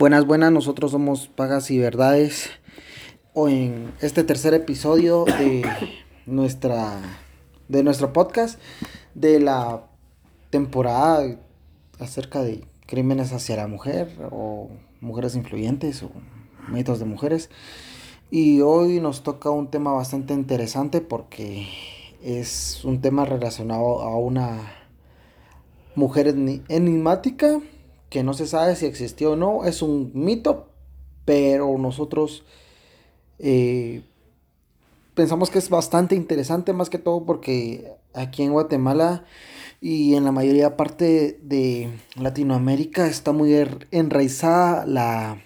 Buenas, buenas, nosotros somos Pagas y Verdades. O en este tercer episodio de nuestra de nuestro podcast de la temporada acerca de crímenes hacia la mujer o mujeres influyentes o mitos de mujeres. Y hoy nos toca un tema bastante interesante porque es un tema relacionado a una mujer enigmática que no se sabe si existió o no, es un mito, pero nosotros eh, pensamos que es bastante interesante, más que todo porque aquí en Guatemala y en la mayoría parte de Latinoamérica está muy er, enraizada la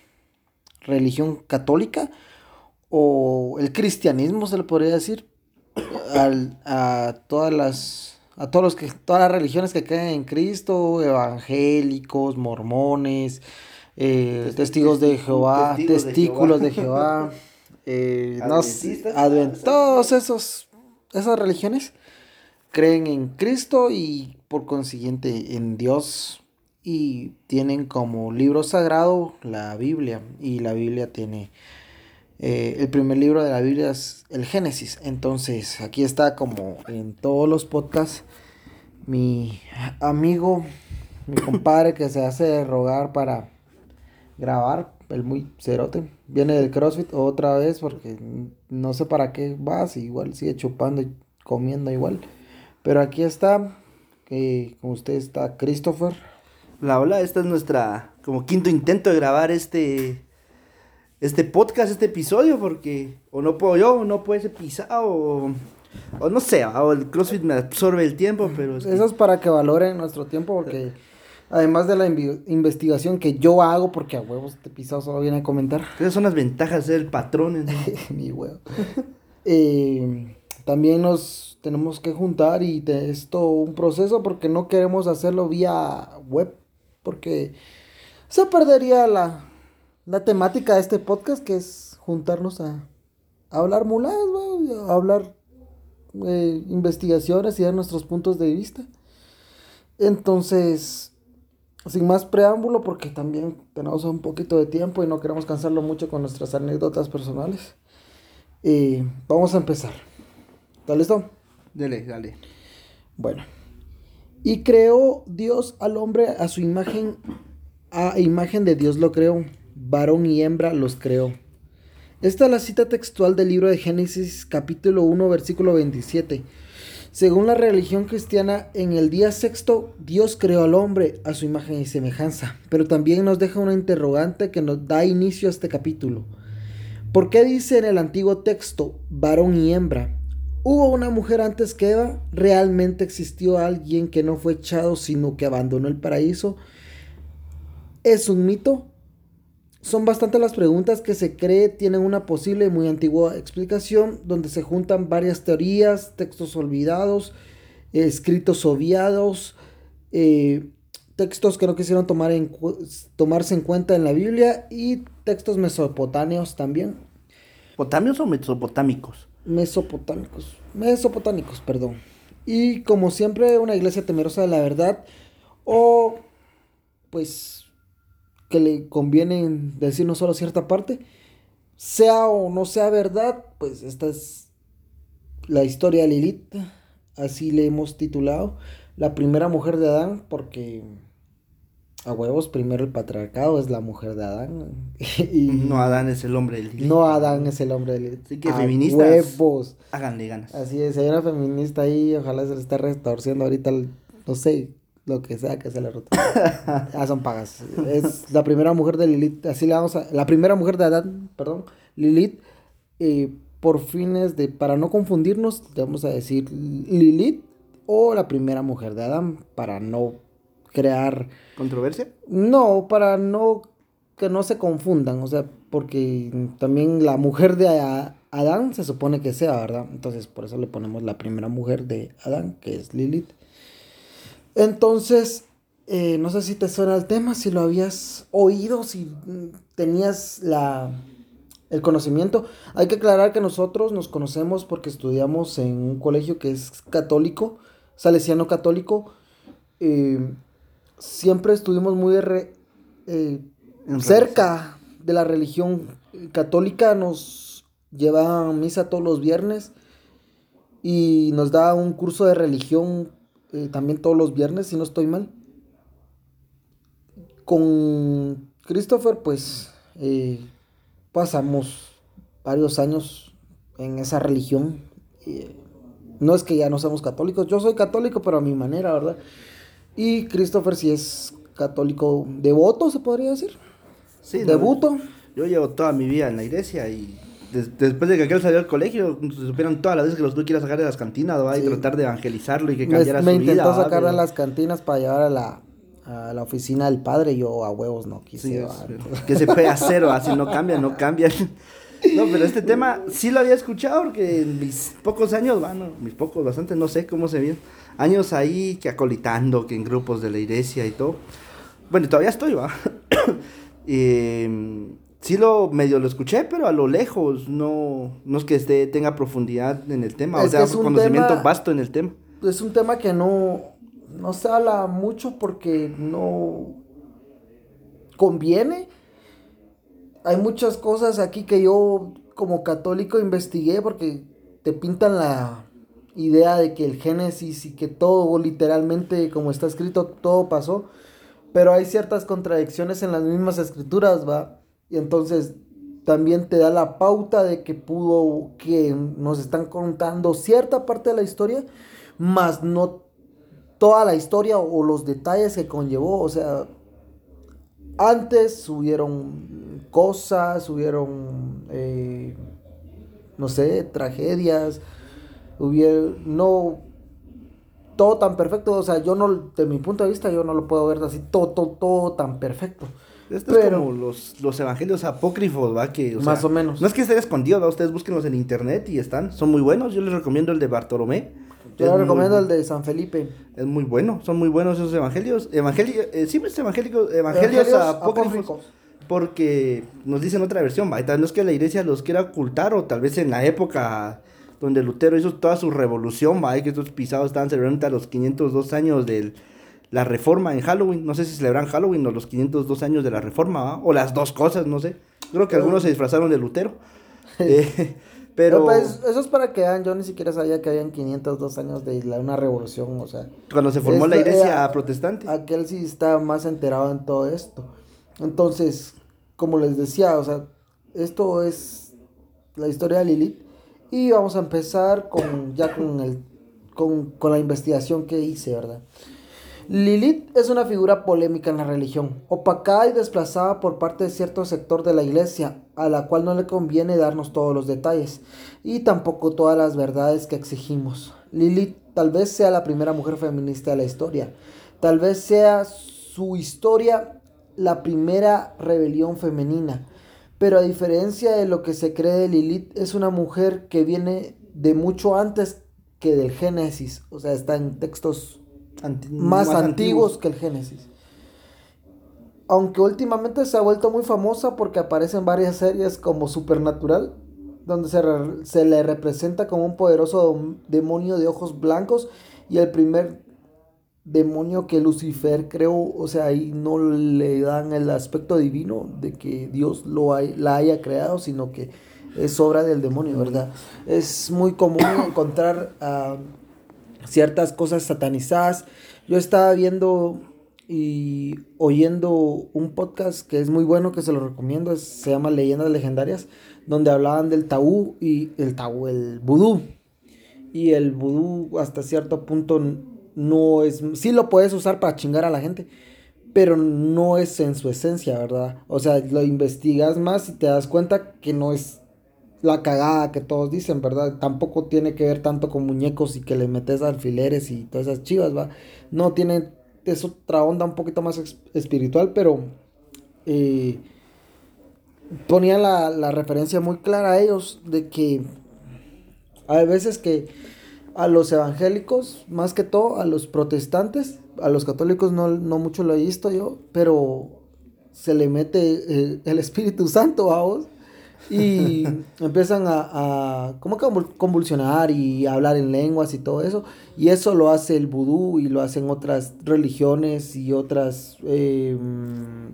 religión católica o el cristianismo se le podría decir a todas las a todos los que, todas las religiones que creen en Cristo, evangélicos, mormones, eh, testigos de Jehová, testículos de Jehová, eh, todos esos, esas religiones creen en Cristo y por consiguiente en Dios y tienen como libro sagrado la Biblia y la Biblia tiene eh, el primer libro de la Biblia es el Génesis. Entonces, aquí está como en todos los podcasts mi amigo, mi compadre que se hace rogar para grabar, el muy cerote. Viene del CrossFit otra vez porque no sé para qué vas, igual sigue chupando y comiendo igual. Pero aquí está, que con usted está Christopher. La hola, esta es nuestra como quinto intento de grabar este este podcast, este episodio, porque o no puedo yo, o no puede ser pisado, o, o no sé, o el CrossFit me absorbe el tiempo, pero... Eso es para que valoren nuestro tiempo, porque además de la investigación que yo hago, porque a huevos este pisado solo viene a comentar. Esas son las ventajas de ser patrones, Mi huevo. Eh, también nos tenemos que juntar y de esto un proceso porque no queremos hacerlo vía web, porque se perdería la la temática de este podcast que es juntarnos a, hablar muladas, a hablar eh, investigaciones y dar nuestros puntos de vista. Entonces, sin más preámbulo, porque también tenemos un poquito de tiempo y no queremos cansarlo mucho con nuestras anécdotas personales, eh, vamos a empezar. ¿Está listo? Dale, dale. Bueno. Y creó Dios al hombre a su imagen, a imagen de Dios lo creó varón y hembra los creó. Esta es la cita textual del libro de Génesis capítulo 1 versículo 27. Según la religión cristiana, en el día sexto Dios creó al hombre a su imagen y semejanza, pero también nos deja una interrogante que nos da inicio a este capítulo. ¿Por qué dice en el antiguo texto varón y hembra? ¿Hubo una mujer antes que Eva? ¿Realmente existió alguien que no fue echado sino que abandonó el paraíso? ¿Es un mito? Son bastante las preguntas que se cree tienen una posible y muy antigua explicación, donde se juntan varias teorías, textos olvidados, escritos obviados, eh, textos que no quisieron tomar en, tomarse en cuenta en la Biblia y textos mesopotáneos también. ¿Potamios o mesopotámicos? Mesopotámicos, mesopotámicos, perdón. Y como siempre, una iglesia temerosa de la verdad o pues que le conviene decir no solo cierta parte, sea o no sea verdad, pues esta es la historia de Lilith, así le hemos titulado, la primera mujer de Adán, porque a huevos, primero el patriarcado es la mujer de Adán. y no Adán es el hombre de Lilith. No Adán es el hombre de Lilith. Así que feministas. Huevos. Háganle ganas. Así es, hay una feminista ahí, ojalá se le esté retorciendo ahorita, no sé, lo que sea que sea la ruta. ah, son pagas. Es la primera mujer de Lilith, así le vamos a, la primera mujer de Adán, perdón, Lilith, eh, por fines de, para no confundirnos, vamos a decir Lilith o la primera mujer de Adán, para no crear... ¿Controversia? No, para no, que no se confundan, o sea, porque también la mujer de Adán se supone que sea, ¿verdad? Entonces, por eso le ponemos la primera mujer de Adán, que es Lilith. Entonces, eh, no sé si te suena el tema, si lo habías oído, si tenías la, el conocimiento. Hay que aclarar que nosotros nos conocemos porque estudiamos en un colegio que es católico, salesiano católico. Eh, siempre estuvimos muy eh, cerca de la religión católica nos lleva a misa todos los viernes y nos da un curso de religión eh, también todos los viernes, si no estoy mal. Con Christopher, pues eh, pasamos varios años en esa religión. no es que ya no seamos católicos, yo soy católico, pero a mi manera, ¿verdad? Y Christopher sí es católico devoto, se podría decir. Sí, Debuto. yo llevo toda mi vida en la iglesia y después de que aquel salió al colegio, se supieron todas las veces que los tuve que ir a sacar de las cantinas, ¿va? y tratar de evangelizarlo y que cambiara me, su vida. Me intentó sacar de las cantinas para llevar a la, a la oficina del padre, yo a huevos no quise. que se puede hacer, o si no cambia, no cambia. No, pero este tema sí lo había escuchado porque en mis pocos años, bueno, mis pocos, bastante, no sé cómo se vio. Años ahí que acolitando, que en grupos de la iglesia y todo. Bueno, todavía estoy, va. eh, sí lo medio lo escuché, pero a lo lejos, no, no es que esté, tenga profundidad en el tema, o sea, un conocimiento vasto en el tema. Es un tema que no, no se habla mucho porque no conviene. Hay muchas cosas aquí que yo como católico investigué porque te pintan la idea de que el Génesis y que todo literalmente como está escrito todo pasó, pero hay ciertas contradicciones en las mismas escrituras, va y entonces también te da la pauta de que pudo, que nos están contando cierta parte de la historia, más no toda la historia o los detalles que conllevó. O sea, antes hubieron cosas, hubieron, eh, no sé, tragedias, hubieron, no, todo tan perfecto. O sea, yo no, de mi punto de vista, yo no lo puedo ver así, todo, todo, todo tan perfecto. Esto es como los, los evangelios apócrifos, ¿va? Que, más o menos. No es que estén escondidos, ¿va? Ustedes búsquenlos en internet y están. Son muy buenos. Yo les recomiendo el de Bartolomé. Yo les recomiendo el de San Felipe. Es muy bueno. Son muy buenos esos evangelios. Evangelio, eh, siempre es evangélico, evangelios, apócrifos, Porque nos dicen otra versión, ¿va? no es que la iglesia los quiera ocultar o tal vez en la época donde Lutero hizo toda su revolución, ¿va? Que estos pisados estaban celebrando a los 502 años del la reforma en Halloween. No sé si celebran Halloween o los 502 años de la reforma, o las dos cosas, no sé. Creo que algunos se disfrazaron de Lutero. Eh, pero... Pues, eso es para que vean, yo ni siquiera sabía que habían 502 años de una revolución, o sea... Cuando se formó la iglesia protestante. Aquel sí está más enterado en todo esto. Entonces, como les decía, o sea, esto es la historia de Lilith. Y vamos a empezar con ya con el con, con la investigación que hice, ¿verdad? Lilith es una figura polémica en la religión, opacada y desplazada por parte de cierto sector de la iglesia, a la cual no le conviene darnos todos los detalles y tampoco todas las verdades que exigimos. Lilith tal vez sea la primera mujer feminista de la historia, tal vez sea su historia la primera rebelión femenina, pero a diferencia de lo que se cree de Lilith, es una mujer que viene de mucho antes que del Génesis, o sea, está en textos más, antiguos, que el Génesis. Aunque últimamente se ha vuelto muy famosa porque aparece en varias series como Supernatural, donde se, se le representa como un poderoso demonio de ojos blancos y el primer demonio que Lucifer creó, o sea, ahí no le dan el aspecto divino de que Dios lo la haya creado, sino que es obra del demonio, ¿verdad? Es muy común encontrar a ciertas cosas satanizadas. Yo estaba viendo y oyendo un podcast que es muy bueno, que se lo recomiendo, se llama Leyendas Legendarias, donde hablaban del tabú y el tabú, el vudú. Y el vudú hasta cierto punto no es, sí lo puedes usar para chingar a la gente, pero no es en su esencia, ¿verdad? O sea, lo investigas más y te das cuenta que no es la cagada que todos dicen, ¿verdad? Tampoco tiene que ver tanto con muñecos y que le metes alfileres y todas esas chivas, ¿va? No tiene, es otra onda un poquito más espiritual, pero eh, ponía la, la referencia muy clara a ellos de que hay veces que a los evangélicos, más que todo a los protestantes, a los católicos no, no mucho lo he visto yo, pero se le mete eh, el Espíritu Santo a vos y empiezan a, a como convulsionar y hablar en lenguas y todo eso. Y eso lo hace el vudú y lo hacen otras religiones y otras, em,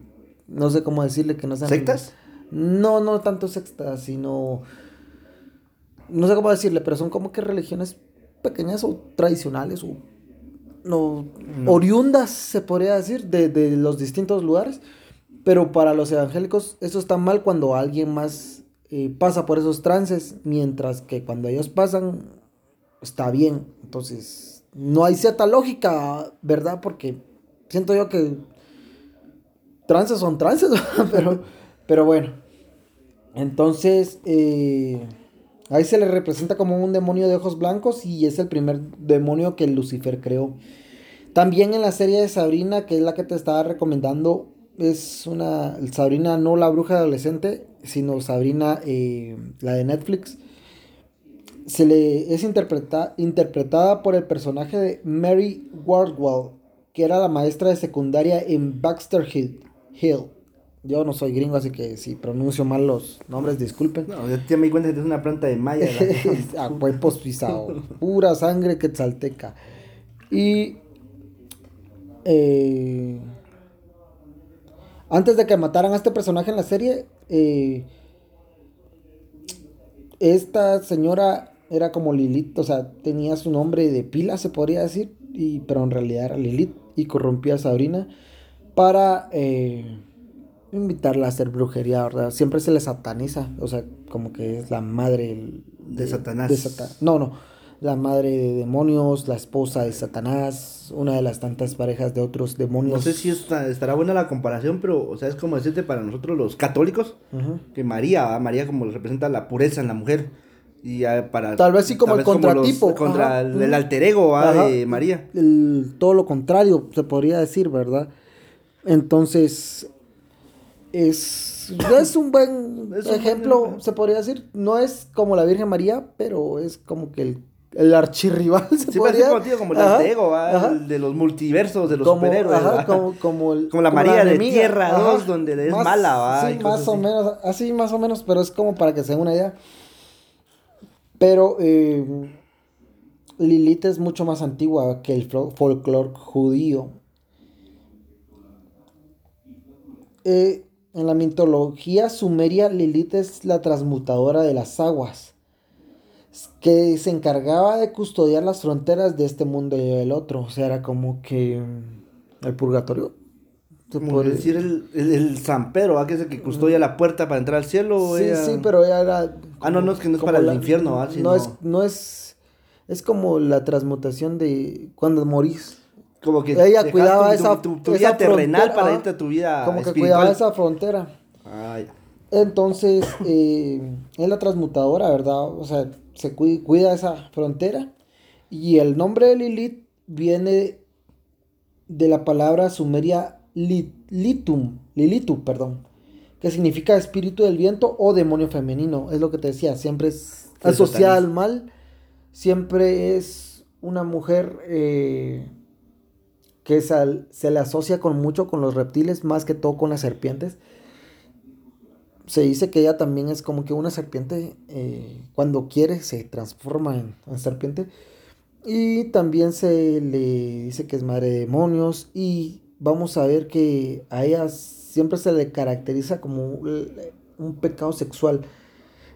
no sé cómo decirle que no sean... ¿Sectas? No, no tanto sectas, sino... No sé cómo decirle, pero son como que religiones pequeñas o tradicionales o no, oriundas, se podría decir, de, de, los distintos lugares. Pero para los evangélicos eso está mal cuando alguien más eh, pasa por esos trances, mientras que cuando ellos pasan está bien. Entonces, no hay cierta lógica, ¿verdad? Porque siento yo que trances son trances, pero, pero bueno. Entonces, eh, ahí se le representa como un demonio de ojos blancos y es el primer demonio que Lucifer creó. También en la serie de Sabrina, que es la que te estaba recomendando, es una Sabrina no la bruja adolescente, sino Sabrina eh, la de Netflix. Se le es interpretada por el personaje de Mary Wardwell, que era la maestra de secundaria en Baxter Hill. Yo no soy gringo, así que si pronuncio mal los nombres, disculpen. No, ya me di cuenta que es una planta de maya. A cuerpos pisados. Pura sangre quetzalteca. Y. Eh, antes de que mataran a este personaje en la serie, eh, esta señora era como Lilith, o sea, tenía su nombre de pila, se podría decir, y, pero en realidad era Lilith y corrompía a Sabrina para eh, invitarla a hacer brujería, ¿verdad? Siempre se le sataniza, o sea, como que es la madre de, Satanás. no, no, la madre de demonios, la esposa de Satanás, una de las tantas parejas de otros demonios. No sé si estará buena la comparación, pero, o sea, es como decirte para nosotros los católicos, que María, María como representa la pureza en la mujer. Y para tal vez sí como el contratipo. contra el, alter ego de María. Todo lo contrario se podría decir verdad entonces, es, es un buen ejemplo, se podría decir. No es como la Virgen María, pero es como que el, el archirrival. Se sí, podría... como el Altego, el de los multiversos, de los superhéroes. como, como, como, la María de Tierra 2, donde es mala. ¿va? Sí, más o menos, así más o menos, pero es como para que se una idea. Pero eh, Lilith es mucho más antigua que el folclore judío. Eh, en la mitología sumeria, Lilith es la transmutadora de las aguas, que se encargaba de custodiar las fronteras de este mundo y del otro. O sea, era como que mm, el purgatorio. Como decir el, el, San Pedro, que es el que custodia la puerta para entrar al cielo. Sí, sí, pero ella era... ah, no, no, es que no es para el infierno, No, es, no es... Es como la transmutación de cuando morís. Como que ella cuidaba esa, tu, vida terrenal para irte a tu vida Como que cuidaba esa frontera. Ah, Entonces, eh, es la transmutadora, ¿verdad? O sea, se cuida, esa frontera. Y el nombre de Lilith viene de la palabra sumeria litum, lilitu, perdón, que significa espíritu del viento o demonio femenino. Es lo que te decía, siempre es asociada al mal, siempre es una mujer eh, que se le asocia con mucho con los reptiles, más que todo con las serpientes. Se dice que ella también es como que una serpiente, eh, cuando quiere se transforma en, serpiente. Y también se le dice que es madre de demonios. Y vamos a ver que a ella siempre se le caracteriza como un pecado sexual.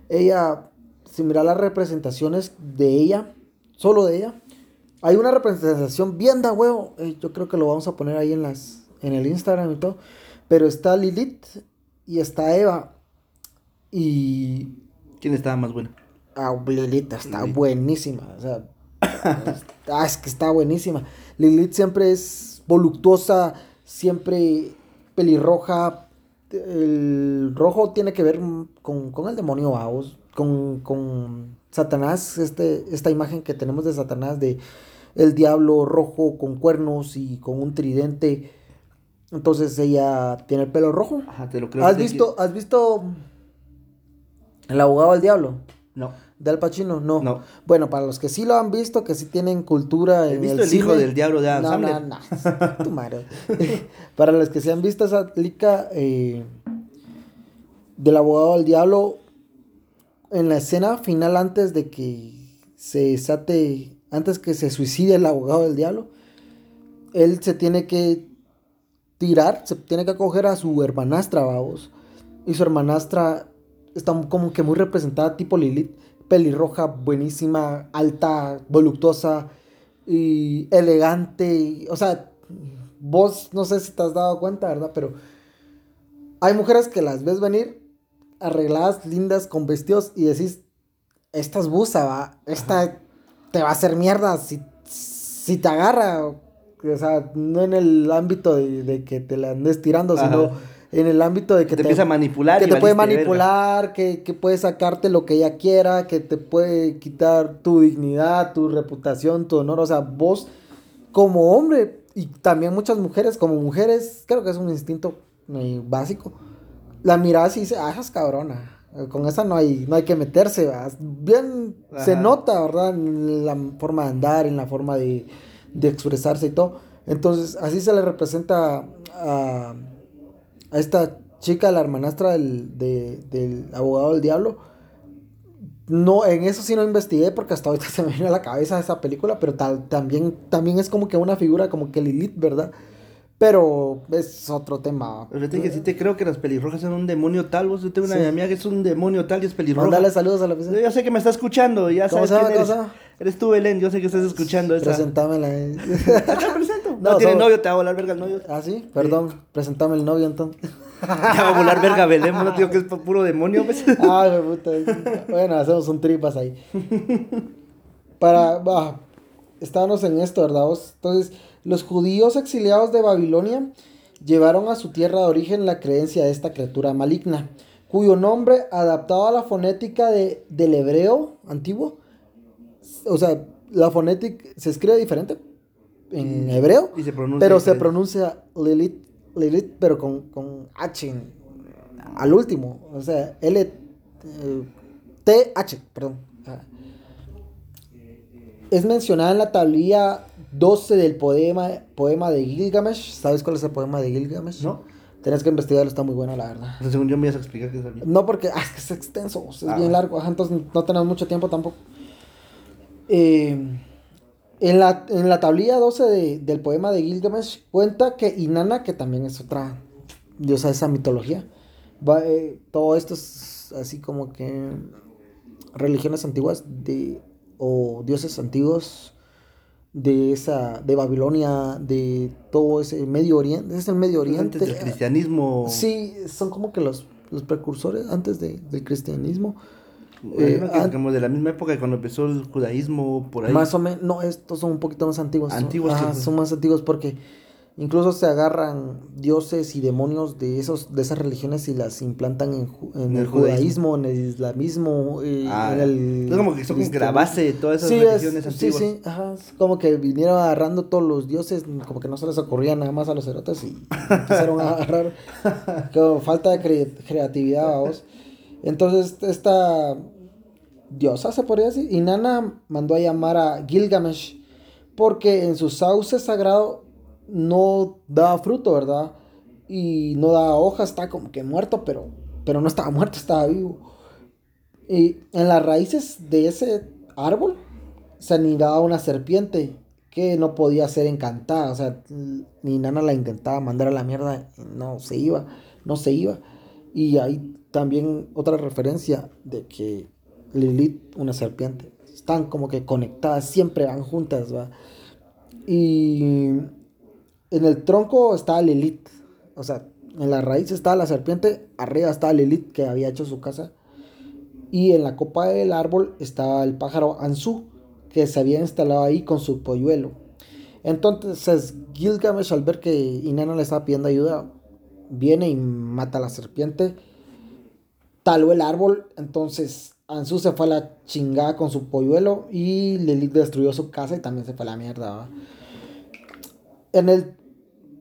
Ella, si mira las representaciones de ella, solo de ella, hay una representación bien da huevo. Eh, yo creo que lo vamos a poner ahí en las en el Instagram y todo. Pero está Lilith y está Eva. Y. ¿Quién estaba más buena? Ah, Lilith está buenísima. O sea. ah, es que está buenísima. Lilith siempre es voluptuosa, siempre pelirroja. El rojo tiene que ver con, con el demonio Baos, con, con Satanás, este, esta imagen que tenemos de Satanás de el diablo rojo con cuernos y con un tridente. Entonces ella tiene el pelo rojo. Ajá, te lo creo. ¿Has visto, ¿Has visto El abogado del diablo? No. ¿De Al Pacino? No. No. Bueno, para los que sí lo han visto, que sí tienen cultura He visto el, hijo del diablo de Adam No, no, no. Tu madre. para los que se han visto esa lica eh, del abogado del diablo, en la escena final antes de que se desate antes que se suicide el abogado del diablo, él se tiene que tirar, se tiene que acoger a su hermanastra, vamos. Y su hermanastra está como que muy representada, tipo Lilith, pelirroja, buenísima, alta, voluptuosa y elegante. o sea, vos no sé si te has dado cuenta, ¿verdad? Pero hay mujeres que las ves venir arregladas, lindas, con vestidos y decís, esta es busa, va, esta te va a hacer mierda si, si te agarra. O sea, no en el ámbito de, que te la andes tirando, sino en el ámbito de que te, empieza a manipular. Que te puede manipular, que, que, puede sacarte lo que ella quiera, que te puede quitar tu dignidad, tu reputación, tu honor. O sea, vos como hombre y también muchas mujeres, como mujeres, creo que es un instinto básico. La mirás y dices, ah, es cabrona. Con esa no hay, no hay que meterse, bien se nota, ¿verdad? En la forma de andar, en la forma de, de expresarse y todo. Entonces, así se le representa a a esta chica, la hermanastra del, del abogado del diablo. No, en eso sí no investigué porque hasta ahorita se me viene a la cabeza esa película, pero tal, también, también es como que una figura como que Lilith, ¿verdad? Pero es otro tema. Pero te que sí te creo que las pelirrojas son un demonio tal. Vos yo tengo una amiga que es un demonio tal y es pelirroja. Mándale saludos a la persona. Yo sé que me está escuchando. Ya sabes quién eres. Eres tú, Belén. Yo sé que estás escuchando esa. Presentámela. No, tiene novio, te va a volar verga el novio. Ah, sí, perdón. Presentame el novio entonces. te va a volar verga Belén. No digo que es puro demonio, pues. ah, puta. Bueno, hacemos un tripas ahí. Para. Bah, estábamos en esto, ¿verdad? Entonces los judíos exiliados de Babilonia llevaron a su tierra de origen la creencia de esta criatura maligna, cuyo nombre, adaptado a la fonética de, del hebreo antiguo, o sea, la fonética se escribe diferente en hebreo, pero se pronuncia Lilith, Lilith pero con, con H al último, o sea, L, eh, T, H, perdón. Es mencionada en la tablilla 12 del poema, poema de Gilgamesh. ¿Sabes cuál es el poema de Gilgamesh? No. Tenés que investigarlo, está muy bueno, la verdad. según yo me ibas a explicar qué es el No, porque ah, es que es extenso, es ah, bien largo, entonces no tenemos mucho tiempo tampoco. Eh, en, la, en la tablilla 12 del poema de Gilgamesh cuenta que Inanna, que también es otra diosa de esa mitología, va, eh, todo esto es así como que religiones antiguas de, o dioses antiguos de esa de Babilonia, de todo ese Medio Oriente, es el Medio Oriente. Antes del cristianismo. Sí, son como que los, los precursores antes de, del cristianismo. Eh, como de la misma época cuando empezó el judaísmo por ahí. Más o menos, no, estos son un poquito más antiguos. Antiguos. son más antiguos porque Incluso se agarran dioses y demonios de esos de esas religiones y las implantan en, el, judaísmo, en el islamismo, eh, ah, en el... Es como que son que base de todas esas religiones antiguas. Sí, sí, ajá. como que vinieron agarrando todos los dioses, como que no se les ocurría nada más a los erotas y empezaron a agarrar. con falta de creatividad, vamos. Entonces, esta diosa, se podría decir, y Nana mandó a llamar a Gilgamesh porque en su sauce sagrado no daba fruto, ¿verdad? Y no daba hojas, está como que muerto, pero, pero no estaba muerto, estaba vivo. Y en las raíces de ese árbol se anidaba una serpiente que no podía ser encantada, o sea, nana la intentaba mandar a la mierda, no se iba, no se iba. Y hay también otra referencia de que Lilith, una serpiente, están como que conectadas, siempre van juntas, ¿va? Y en el tronco estaba Lilith. O sea, en la raíz estaba la serpiente, arriba estaba Lilith que había hecho su casa. Y en la copa del árbol estaba el pájaro Ansu, que se había instalado ahí con su polluelo. Entonces Gilgamesh al ver que Inanna le estaba pidiendo ayuda, viene y mata a la serpiente, taló el árbol, entonces Ansu se fue a la chingada con su polluelo y Lilith destruyó su casa y también se fue a la mierda. En el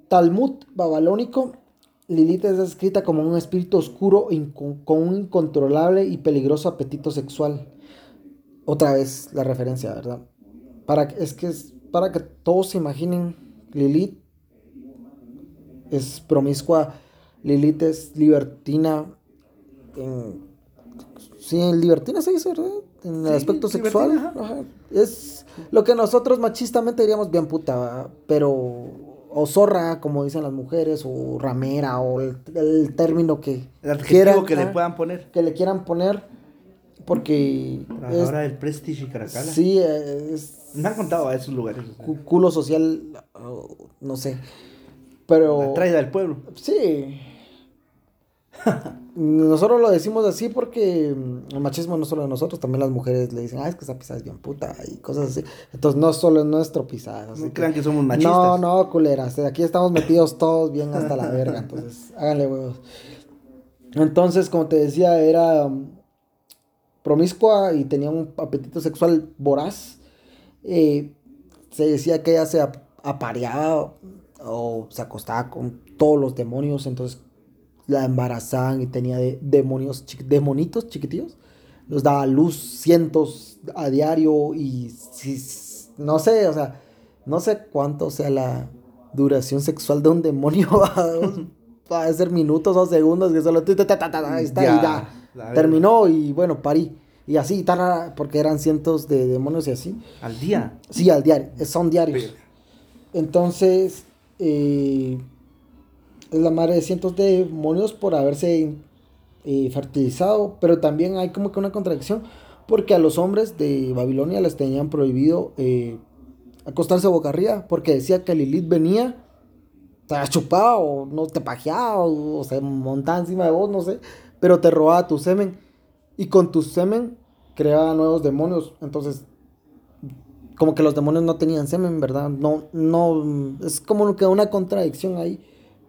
Talmud babilónico, Lilith es descrita como un espíritu oscuro con un incontrolable y peligroso apetito sexual. Otra vez la referencia, ¿verdad? Para, es que es para que todos se imaginen, Lilith es promiscua, Lilith es libertina, en, sí, libertina se dice, ¿verdad? En el aspecto sexual. Es lo que nosotros machistamente diríamos bien puta, pero o zorra, como dicen las mujeres, o ramera, o el, el término que El adjetivo quieran, que le puedan poner. que le quieran poner, porque es- Trabajadora del Prestige y Caracala. sí, es Me han contado a esos lugares. culo social, no sé, pero La traída del pueblo. sí. Nosotros lo decimos así porque mm, el machismo no solo de nosotros, también las mujeres le dicen, ah, es que esa pisada es bien puta y cosas así. Entonces no solo es nuestro pisada. No que- crean que somos machistas. No, no, culeras. Aquí estamos metidos todos bien hasta la verga. Entonces, háganle huevos. Entonces, como te decía, era um, promiscua y tenía un apetito sexual voraz. Eh, se decía que ella se ap- apareaba o se acostaba con todos los demonios. Entonces, la embarazaban y tenía de- demonios, demonitos chiquitillos. Los daba luz cientos a diario y si, no sé, o sea, no sé cuánto sea la duración sexual de un demonio. Va a ser minutos o segundos que solo ta, ta, ta, ahí está Ya, y ya. Terminó y bueno, parí. Y así, tarara, porque eran cientos de demonios y así. Al día. Sí, al diario, eh, son diarios. Entonces, eh, es la madre de cientos de demonios por haberse eh, fertilizado, pero también hay como que una contradicción, porque a los hombres de Babilonia les tenían prohibido eh, acostarse boca arriba, porque decía que Lilith venía, te chupaba o no te pajeaba o, o se montaba encima de vos, no sé, pero te robaba tu semen y con tu semen creaba nuevos demonios, entonces como que los demonios no tenían semen, ¿verdad? No, no, es como que una contradicción ahí,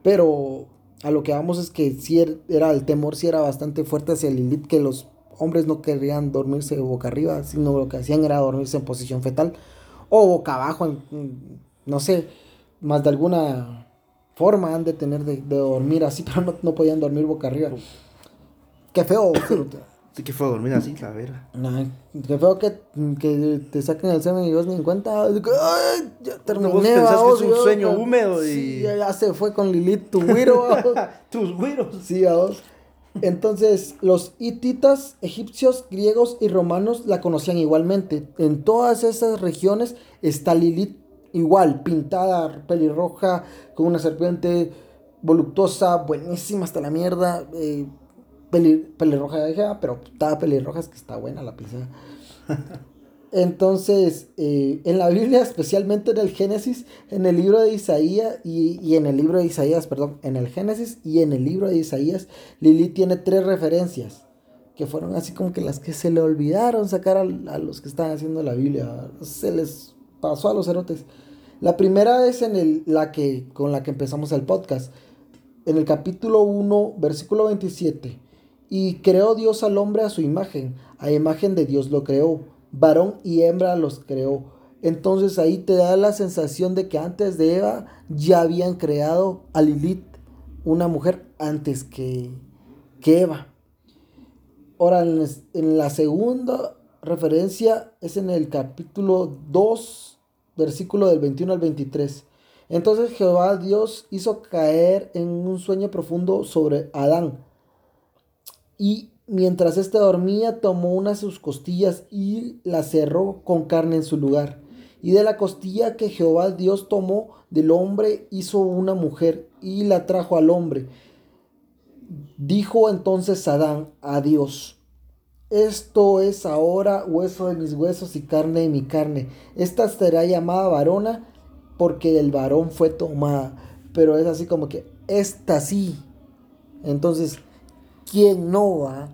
pero a lo que vamos es que sí er- era el temor, sí era bastante fuerte hacia Lilith, que los hombres no querían dormirse boca arriba, sino lo que hacían era dormirse en posición fetal o boca abajo, no sé, más de alguna forma han de tener de, de dormir así, pero no, no podían dormir boca arriba. Qué feo, que fue a dormir así, la verga. Qué feo que, que te saquen el semen y vos ni en cuenta. Ay, ya terminé. vos pensás que es un yo, sueño ya- húmedo y- Sí, ya, se fue con Lilith, tu güiro. Tus güiros. sí, vamos. Entonces, los hititas, egipcios, griegos y romanos la conocían igualmente. En todas esas regiones está Lilith igual, pintada, pelirroja, con una serpiente voluptuosa, buenísima hasta la mierda. eh, peli- pelirroja, dije, ah, pero estaba pelirroja, es que está buena la pizza. Entonces, eh, en la Biblia, especialmente en el Génesis, en el libro de Isaías y, y en el libro de Isaías, perdón, en el Génesis y en el libro de Isaías, Lili tiene tres referencias que fueron así como que las que se le olvidaron sacar al- a, los que estaban haciendo la Biblia. Se les pasó a los erotes. La primera es en el, la que, con la que empezamos el podcast. En el capítulo 1, versículo 27. Y creó Dios al hombre a su imagen. A imagen de Dios lo creó. Varón y hembra los creó. Entonces ahí te da la sensación de que antes de Eva ya habían creado a Lilith, una mujer, antes que, que Eva. Ahora, en, en la segunda referencia es en el capítulo 2, versículo del 21 al 23. Entonces Jehová Dios hizo caer en un sueño profundo sobre Adán. Y mientras éste dormía, tomó una de sus costillas y la cerró con carne en su lugar. Y de la costilla que Jehová Dios tomó del hombre, hizo una mujer y la trajo al hombre. Dijo entonces Adán a Dios, esto es ahora hueso de mis huesos y carne de mi carne. Esta será llamada varona porque del varón fue tomada. Pero es así como que, esta sí. Entonces, ¿quién no va?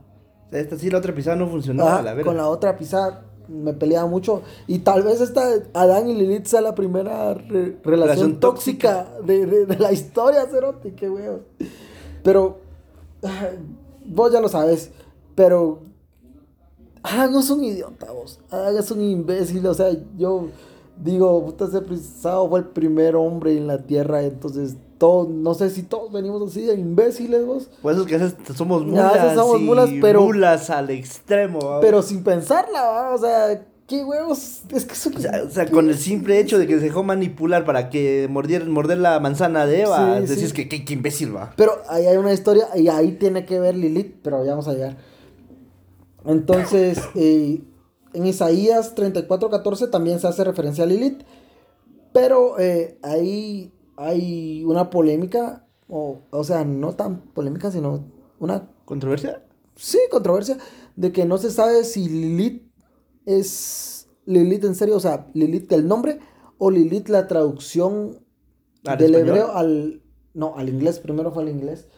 Esta sí, la otra pisada no funcionaba, Ajá, la verga. con la otra pisada me peleaba mucho. Y tal vez esta Adán y Lilith sea la primera re- relación, Relación tóxica de, de- de la historia, Cerote, qué huevos. Pero, vos ya lo sabes, pero Adán es un idiota, vos. Adán es un imbécil, o sea, yo digo, puta, ese fue el primer hombre en la tierra, entonces todos, no sé si todos venimos así de imbéciles, vos. Por eso es que a veces somos Ya, mulas. a veces somos y mulas, pero- Mulas al extremo, ¿va? Pero sin pensarla, ¿va? o sea, qué huevos, es que eso O sea, o sea, con el simple hecho de que se dejó manipular para que mordiera, morder la manzana de Eva, Sí, decís sí. que qué qué imbécil va. Pero ahí hay una historia y ahí tiene que ver Lilith, pero ya vamos a llegar. Entonces, eh, en Isaías 34:14 también se hace referencia a Lilith, pero eh, ahí hay una polémica, o, o sea, no tan polémica, sino una ¿Controversia? sí, controversia de que no se sabe si Lilith es Lilith en serio, o sea, Lilith el nombre o Lilith la traducción ¿Al del español? hebreo al no, al inglés, primero fue al inglés.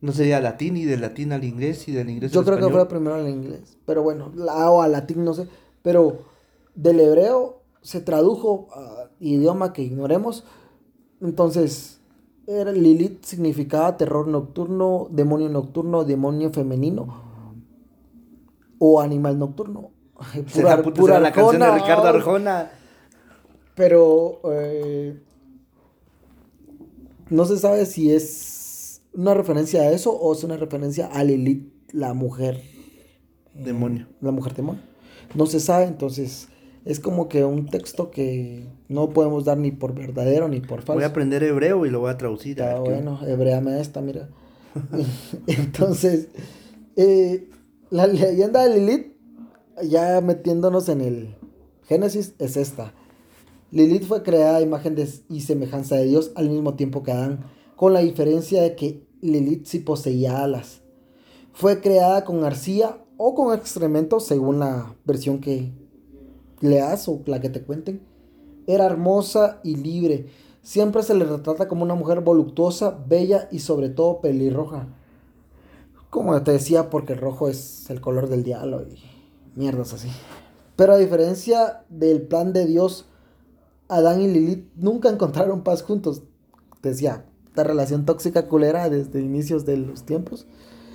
No sería latín y del latín al inglés y del inglés Yo al creo que fue primero al inglés, pero bueno, la, o al latín no sé, pero del hebreo se tradujo a idioma que ignoremos. Entonces, era Lilith significaba terror nocturno, demonio nocturno, demonio femenino o animal nocturno. Puta, será la canción de Ricardo. Arjona. Pero eh, no se sabe si es una referencia a eso o es una referencia a Lilith, la mujer. Demonio. La mujer demonio. No se sabe, entonces es como que un texto que no podemos dar ni por verdadero ni por falso. Voy a aprender hebreo y lo voy a traducir. a Está ver qué- bueno, hebreame esta, mira. Entonces, eh, la leyenda de Lilith, ya metiéndonos en el Génesis, es esta. Lilith fue creada a imagen de- y semejanza de Dios al mismo tiempo que Adán, con la diferencia de que Lilith sí poseía alas. Fue creada con arcilla o con excremento, según la versión que leas o la que te cuenten. Era hermosa y libre. Siempre se le retrata como una mujer voluptuosa, bella y sobre todo pelirroja. Como te decía, porque el rojo es el color del diablo y mierdas así. Pero a diferencia del plan de Dios, Adán y Lilith nunca encontraron paz juntos. Te decía, esta relación tóxica culera desde inicios de los tiempos.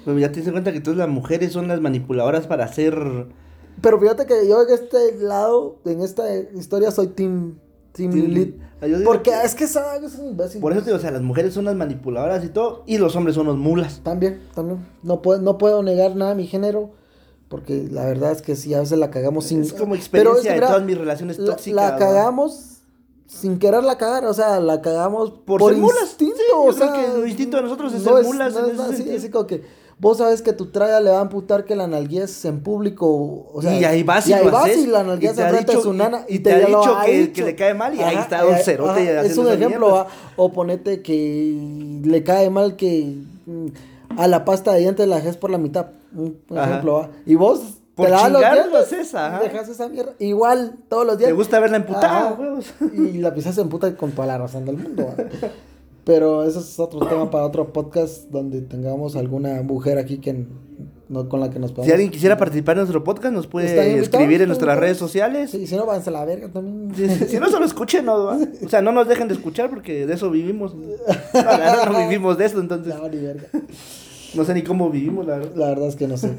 Pero ya te das cuenta que todas las mujeres son las manipuladoras para hacer. Pero fíjate que yo en este lado, en esta historia, soy Team, team Team. Ah, Porque que- es que esa es un imbécil. Por eso te digo, o sea, las mujeres son las manipuladoras y todo, y los hombres son los mulas. También, también. No puedo, no puedo negar nada a mi género. Porque la verdad es que sí, a veces la cagamos sin. Es como experiencia de mira, todas mis relaciones la- tóxicas. La, cagamos sin quererla cagar. O sea, la cagamos Por por, ser mulas. Sí, o sea, que el instinto de nosotros es no ser mulas no en es ese así, así como que. Vos sabes que tu traya le va a amputar que la nalguez en público. O sea, y ahí vas y, y ahí lo vas haces, y la y te ha enfrente de su nana. y te ha lo dicho ha que- dicho. que le cae mal y ahí está un cerote ajá, Es un ejemplo. ¿va? O ponete que le cae mal que mm, a la pasta de dientes la dejes por la mitad. Un Ajá. ejemplo, ¿va? Y vos Por te lavas los dientes, ajá. dejas esa mierda. Igual todos los días. Te gusta verla emputada, Ajá. huevos. Y la pisas en puta con toda la razón del mundo. Pero eso es otro tema para otro podcast donde tengamos alguna mujer aquí que no, con la que nos podamos. Si alguien quisiera participar en nuestro podcast, nos puede escribir en nuestras redes sociales. Sí, si no, váyanse a la verga también. Si, si- si no, solo escuchen, ¿no? ¿va? O sea, no nos dejen de escuchar porque de eso vivimos. No vivimos de eso, entonces No, ni verga. no sé ni cómo vivimos, la verdad. La verdad es que no sé.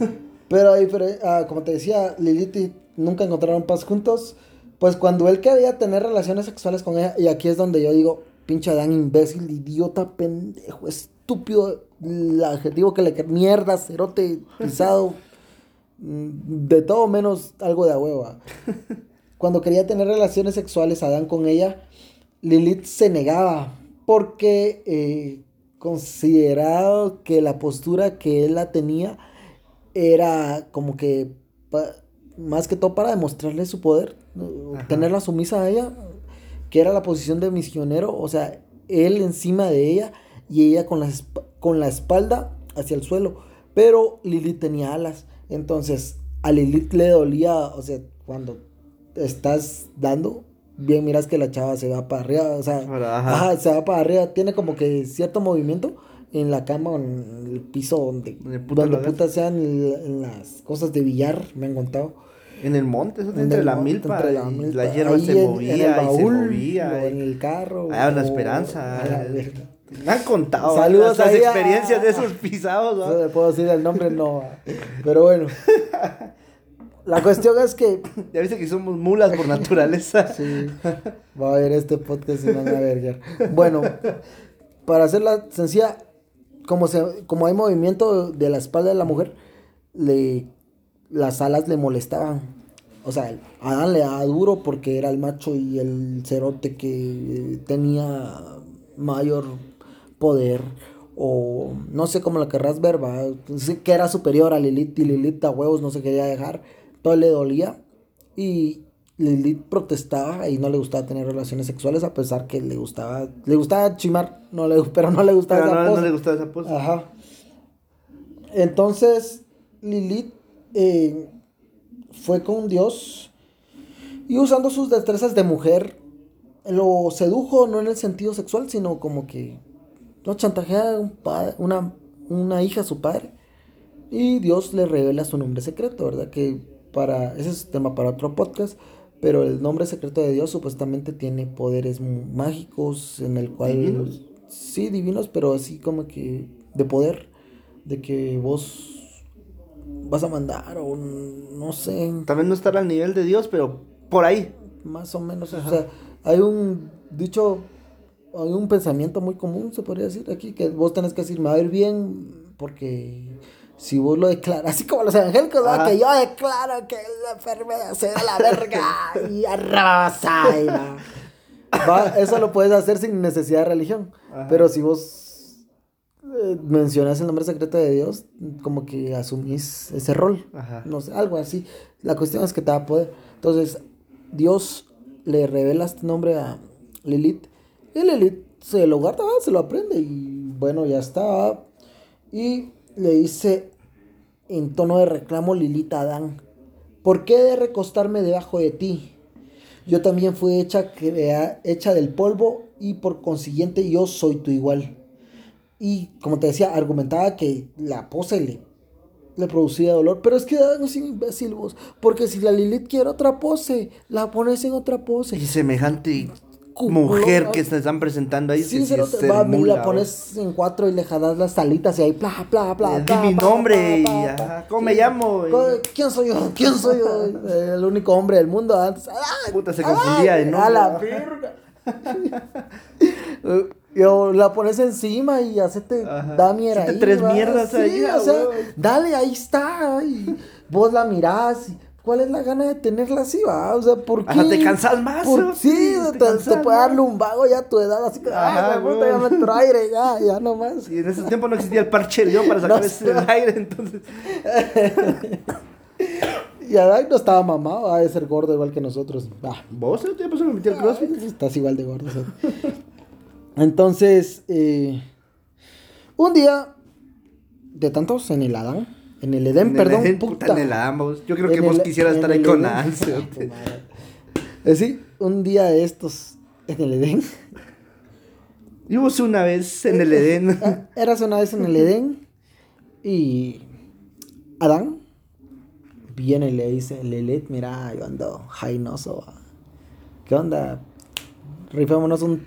Pero ahí, pero, ah, como te decía, Lilith y nunca encontraron paz juntos. Pues cuando él quería tener relaciones sexuales con ella, y aquí es donde yo digo, pinche Adán imbécil, idiota, pendejo, estúpido, el adjetivo que le mierda, cerote, pisado, mm, de todo menos algo de a hueva. Cuando quería tener relaciones sexuales Adán con ella, Lilith se negaba porque eh, considerado que la postura que él la tenía era como que más que todo para demostrarle su poder, tenerla sumisa a ella, que era la posición de misionero, o sea, él encima de ella y ella con la, con la espalda hacia el suelo, pero Lilith tenía alas, entonces a Lilith le dolía, o sea, cuando estás dando, bien miras que la chava se va para arriba, o sea, Para- ajá. ajá, se va para arriba, tiene como que cierto movimiento en la cama o en el piso donde, puta donde puta sean en las cosas de billar, me han contado. En el monte, eso En entre el la monte, milpa, entre la milpa, la hierba se en- en movía el y se baúl, movía. o en el carro. Ah, una esperanza. Me han contado Saludos las experiencias de esos pisados. No le puedo decir el nombre, no. Pero bueno. La cuestión es que. Ya viste que somos mulas por naturaleza. Sí, va a ver este podcast y van a vergar. Bueno, para hacerla sencilla, como, se, como hay movimiento de la espalda de la mujer, le, las alas le molestaban. O sea, Adán le daba duro porque era el macho y el cerote que tenía mayor poder. O no sé cómo la querrás ver, va. Sí que era superior a Lilith y Lilith a huevos no se quería dejar. Todo le dolía. Y Lilith protestaba y no le gustaba tener relaciones sexuales a pesar que le gustaba, le gustaba chimar, no le, pero no le gustaba Pero esa no, no le gustaba esa pose. Ajá. Entonces, Lilith eh, fue con Dios y usando sus destrezas de mujer, lo sedujo no en el sentido sexual, sino como que lo chantajea a un padre, una, una hija a su padre. Y Dios le revela su nombre secreto, ¿verdad? Que para, ese es tema para otro podcast, pero el nombre secreto de Dios supuestamente tiene poderes mágicos en el cual... ¿Divinos? Sí, divinos, pero así como que de poder, de que vos vas a mandar o no sé, También no estar al nivel de Dios, pero por ahí. más o menos. O sea, hay un dicho, hay un pensamiento muy común, se podría decir aquí, que vos tenés que decir, me va a ir bien, porque si vos lo declaras, así como los evangélicos. Ajá. que yo declaro que la enfermedad se da la verga y arrasa. y va. Va, eso lo puedes hacer sin necesidad de religión. Ajá. Pero si vos eh, mencionas el nombre secreto de Dios, como que asumís ese rol. Ajá. No sé, algo así. La cuestión es que te va a poder. Entonces, Dios le revela este nombre a Lilith. Y Lilith se lo guarda, se lo aprende. Y bueno, ya está. Y le dice en tono de reclamo Lilith a Adán: ¿Por qué he de recostarme debajo de ti? Yo también fui hecha, crea- hecha del polvo y por consiguiente yo soy tu igual. Y como te decía, argumentaba que la pose le, le producía dolor. Pero es que Adán es imbécil vos. Porque si la Lilith quiere otra pose, la pones en otra pose. Y semejante mujer que se están presentando ahí. Sí, se te va, la pones en cuatro y le jalas las talitas y ahí, bla, bla, bla. Di mi nombre y. ¿cómo me llamo? ¿Quién soy yo? ¿Quién soy yo? El único hombre del mundo antes. Puta, se confundía de A nombre, la ¿va? verga. Yo la pones encima y hacete Ajá. damier Hacete ahí. tres mierdas sí, ahí, o sea, dale, ahí está. Y vos la mirás. y ¿Cuál es la gana de tenerla así, va? O sea, ¿por qué? Ajá, te cansas más, sí, te, te puede dar más. lumbago ya a tu edad, así que, güey, puta, ya me aire, ya, ya nomás. Y en ese tiempo no existía el parche yo para sacar No ese aire, entonces. Y Adán no estaba mamado, ha de ser gordo igual que nosotros. Ah, ¿Vos se me metió el crossfit? Estás igual de gordo. ¿sabes? Entonces, eh, un día, de tantos en el Adán, en el Edén, En el perdón, Edén, puta. en el Adán, vos. Yo creo que En vos el- quisieras estar ahí con. Nancy. Ah. Eh, sí, un día de estos en el Edén. Y vos una vez en el Edén. Ah, Eras una vez en el Edén y Adán viene y le dice, Lilith, mira, yo ando jainoso. ¿Qué onda? Rifémonos un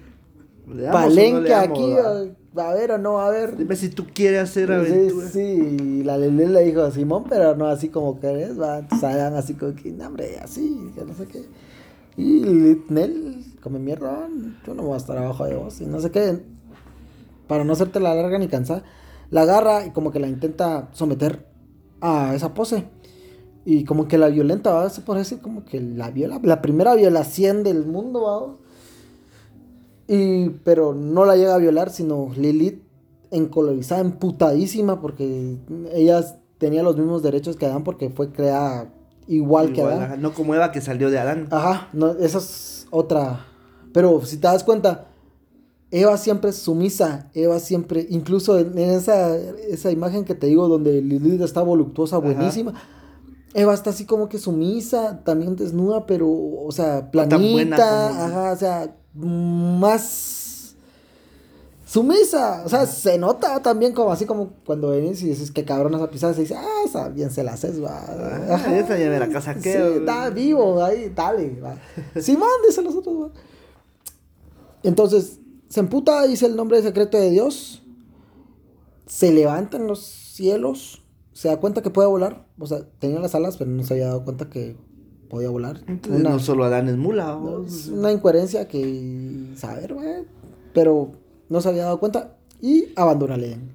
¿Le damos o no palenque aquí, va? a haber o no va a haber. Dime si tú quieres hacer Sí, aventura. sí, y la Lele le dijo Simón, pero no así como querés, va, entonces Adán así como que, no, hombre, así, que no sé qué. Y Nel, come mierda, yo no voy a estar abajo de vos, y no sé qué. Para no hacerte la larga ni cansada, la agarra y como que la intenta someter a esa pose. Y como que la violenta, ¿va? Se puede decir como que la viola, la primera violación del mundo, ¿va? Y, pero no la llega a violar, sino Lilith encolorizada, emputadísima, porque ella tenía los mismos derechos que Adán porque fue creada igual, que Adán. ajá, no como Eva que salió de Adán. Ajá, no, esa es otra. Pero si te das cuenta, Eva siempre es sumisa, Eva siempre, incluso en, esa, esa imagen que te digo donde Lilith está voluptuosa, Ajá. Eva está así como que sumisa, también desnuda, pero, o sea, tan planita, buena como- ajá, o sea, más sumisa, o sea, se nota también como así como cuando venís y dices que cabrón esa pisada, se dice, ah, esa bien se la haces, va. Ah, Ajá. esa ya me la casa Sí, que. está vivo, ahí, dale. va. Simón, dice los otros. va. Entonces, se emputa, dice el nombre secreto de Dios. Se levanta en los cielos. Se da cuenta que puede volar. O sea, tenía las alas, pero no se había dado cuenta que podía volar. Entonces, Una, no solo Adán es mula. vos. es una incoherencia que saber, güey. Pero no se había dado cuenta. Y abandona el Edén.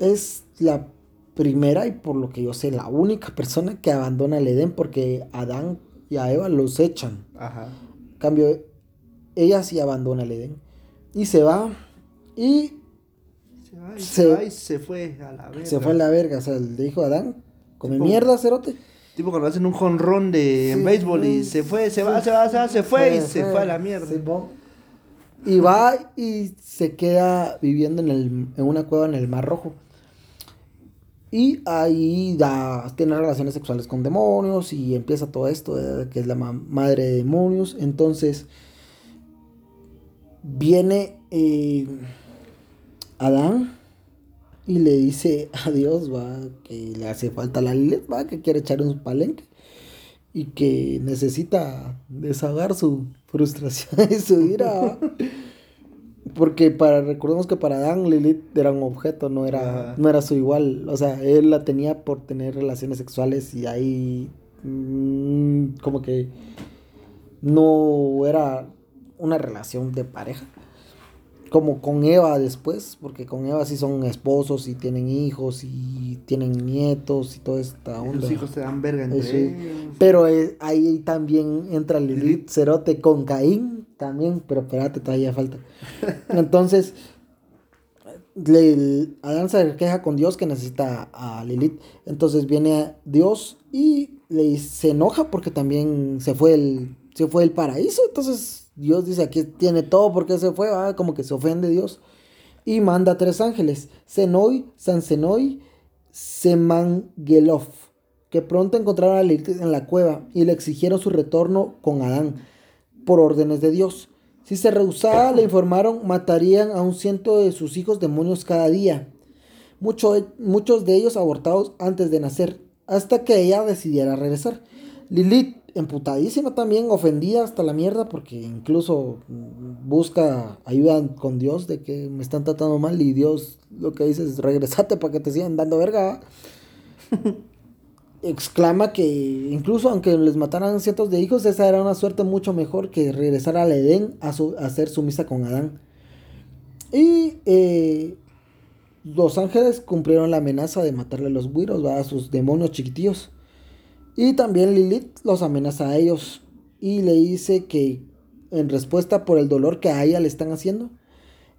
Es la primera y por lo que yo sé, la única persona que abandona el Edén porque Adán y a Eva los echan. Ajá. En cambio, ella sí abandona el Edén. Y se va. Y Se va y Se- se, va y se fue a la verga. se fue a la verga. O sea, le dijo a Adán, come mierda, cerote. Tipo cuando hacen un jonrón de en Sí, béisbol y se fue, se sí. va, se va, se va, se fue y se fue a la mierda. Y va y se queda viviendo en, el, en una cueva en el Mar Rojo. Y ahí da, tiene relaciones sexuales con demonios y empieza todo esto, de que es la ma- madre de demonios. Entonces viene eh, Adán y le dice a Dios, va, que le hace falta la Lilith, va, que quiere echar un palenque y que necesita desahogar su frustración y su ira. Porque para recordemos que para Adán Lilith era un objeto, no era, Ajá. no era su igual. O sea, él la tenía por tener relaciones sexuales y ahí mm, como que no era una relación de pareja. Como con Eva después, porque con Eva sí son esposos y tienen hijos y tienen nietos y toda esta onda. Los hijos se dan verga entre Sí. ellos. Pero eh, ahí también entra Lilith Cerote con Caín también, pero espérate, todavía falta. Entonces, le- Adán se queja con Dios que necesita a Lilith. Entonces viene Dios y le, se enoja porque también se fue el, se fue el paraíso. Entonces Dios dice, aquí tiene todo porque se fue, ah, como que se ofende Dios. Y manda tres ángeles, Senoi, Sansenoi, Semangelof, que pronto encontraron a Lilith en la cueva y le exigieron su retorno con Adán, por órdenes de Dios. Si se rehusaba, le informaron, matarían a un ciento de sus hijos demonios cada día, Mucho- muchos de ellos abortados antes de nacer, hasta que ella decidiera regresar. Lilith, emputadísima también, ofendida hasta la mierda, porque incluso busca ayuda con Dios de que me están tratando mal y Dios lo que dice es regresate para que te sigan dando verga. ¿va?". Exclama que incluso aunque les mataran cientos de hijos, esa era una suerte mucho mejor que regresar al Edén a, su, a hacer sumisa con Adán. Y eh, los ángeles cumplieron la amenaza de matarle a los güiros, a sus demonios chiquitillos. Y también Lilith los amenaza a ellos y le dice que en respuesta por el dolor que a ella le están haciendo,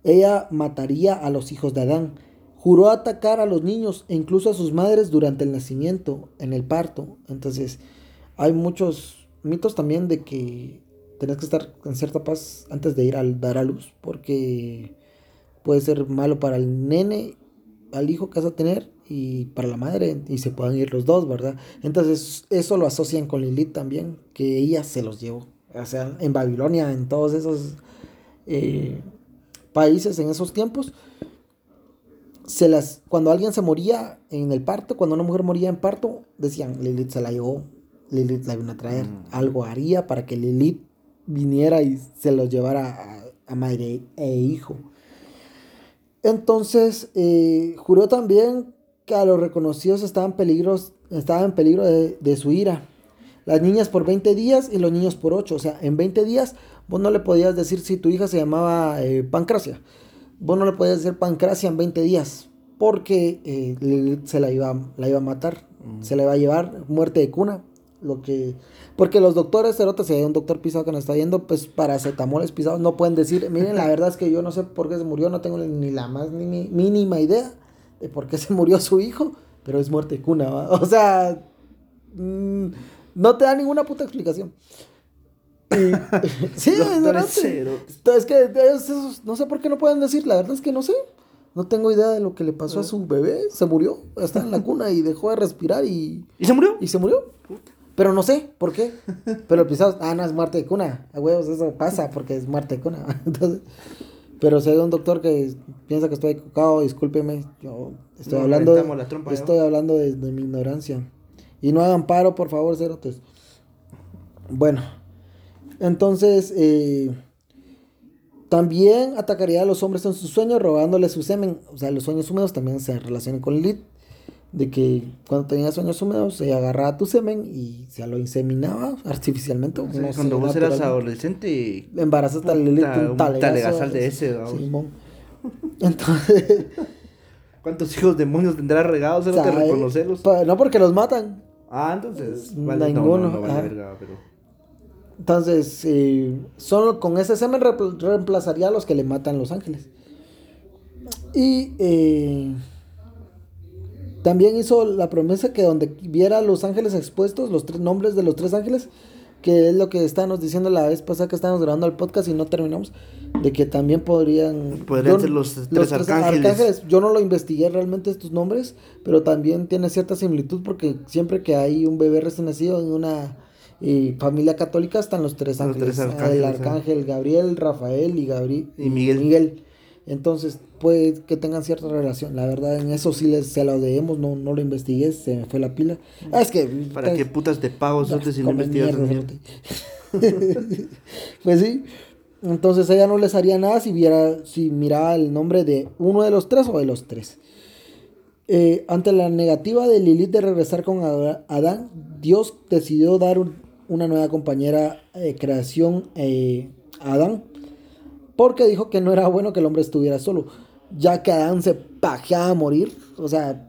ella mataría a los hijos de Adán. Juró atacar a los niños e incluso a sus madres durante el nacimiento, en el parto. Entonces, hay muchos mitos también de que tenés que estar en cierta paz antes de ir a dar a luz, porque puede ser malo para el nene, al hijo que vas a tener, y para la madre, y se puedan ir los dos, ¿verdad? Entonces, eso lo asocian con Lilith también, que ella se los llevó. O sea, en Babilonia, en todos esos eh, países, en esos tiempos, se las, cuando alguien se moría en el parto, cuando una mujer moría en parto, decían, Lilith se la llevó, Lilith la vino a traer, Mm. algo haría para que Lilith viniera y se los llevara a, a madre e hijo. Entonces, eh, juró también que a los reconocidos estaban, peligros, estaban en peligro de, de su ira. Las niñas por 20 días y los niños por 8. O sea, en 20 días vos no le podías decir si tu hija se llamaba eh, Pancracia. Vos no le podías decir Pancracia en 20 días. Porque eh, se la iba, la iba a matar. Se la iba a llevar. Muerte de cuna. Lo que... Porque los doctores, si hay un doctor pisado que nos está viendo, pues paracetamoles pisados no pueden decir, miren, la verdad es que yo no sé por qué se murió, no tengo ni la más ni mínima idea de por qué se murió su hijo, pero es muerte de cuna, ¿va? O sea, mm, no te da ninguna puta explicación. Sí, es verdad. Es que ellos no sé por qué no pueden decir, la verdad es que no sé. No tengo idea de lo que le pasó a su bebé. Se murió, está en la cuna y dejó de respirar y, ¿Y se murió? y se murió. Pero no sé por qué. Pero el pisado, ah, no es muerte de cuna. A huevos, eso pasa porque es muerte de cuna. Entonces, pero si hay un doctor que piensa que estoy equivocado, discúlpeme. Yo estoy No, hablando. Estoy hablando de, de mi ignorancia. Y no hagan paro, por favor, cerotes. Bueno, entonces, eh, también atacaría a los hombres en sus sueños, robándoles su semen. O sea, los sueños húmedos también se relacionan con Lilith. De que cuando tenía sueños húmedos, se agarraba tu semen y se lo inseminaba artificialmente. o sea, no cuando vos eras adolescente, Embarazaste a Lilith un talegazo. de ese. Simón. Entonces, ¿cuántos hijos demonios tendrás regados? No ¿sabe? reconocerlos. No porque los matan. Ah, entonces. Vale, no, ninguno, no, no vale ajá. verga, pero. Entonces, eh, solo con ese semen reemplazaría a los que le matan los ángeles. Y eh, también hizo la promesa que donde viera los ángeles expuestos, los tres nombres de los tres ángeles, que es lo que estábamos diciendo la vez pasada que estábamos grabando el podcast y no terminamos, de que también podrían... Podrían ser los tres arcángeles. Yo no lo investigué realmente estos nombres, pero también tiene cierta similitud porque siempre que hay un bebé recién nacido en una eh, familia católica están los tres ángeles. el arcángel Gabriel, Rafael y, Gabriel, y Miguel. Miguel. Entonces, puede que tengan cierta relación. La verdad, en eso sí les, se lo debemos, no, no lo investigué, se me fue la pila. Ah, es que. ¿Para qué putas te pago si no investigas? pues sí. Entonces ella no les haría nada si viera, si miraba el nombre de uno de los tres o de los tres. Eh, ante la negativa de Lilith de regresar con Adán, Dios decidió dar una nueva compañera de creación eh, a Adán porque dijo que no era bueno que el hombre estuviera solo, ya que Adán se pajeaba a morir, o sea,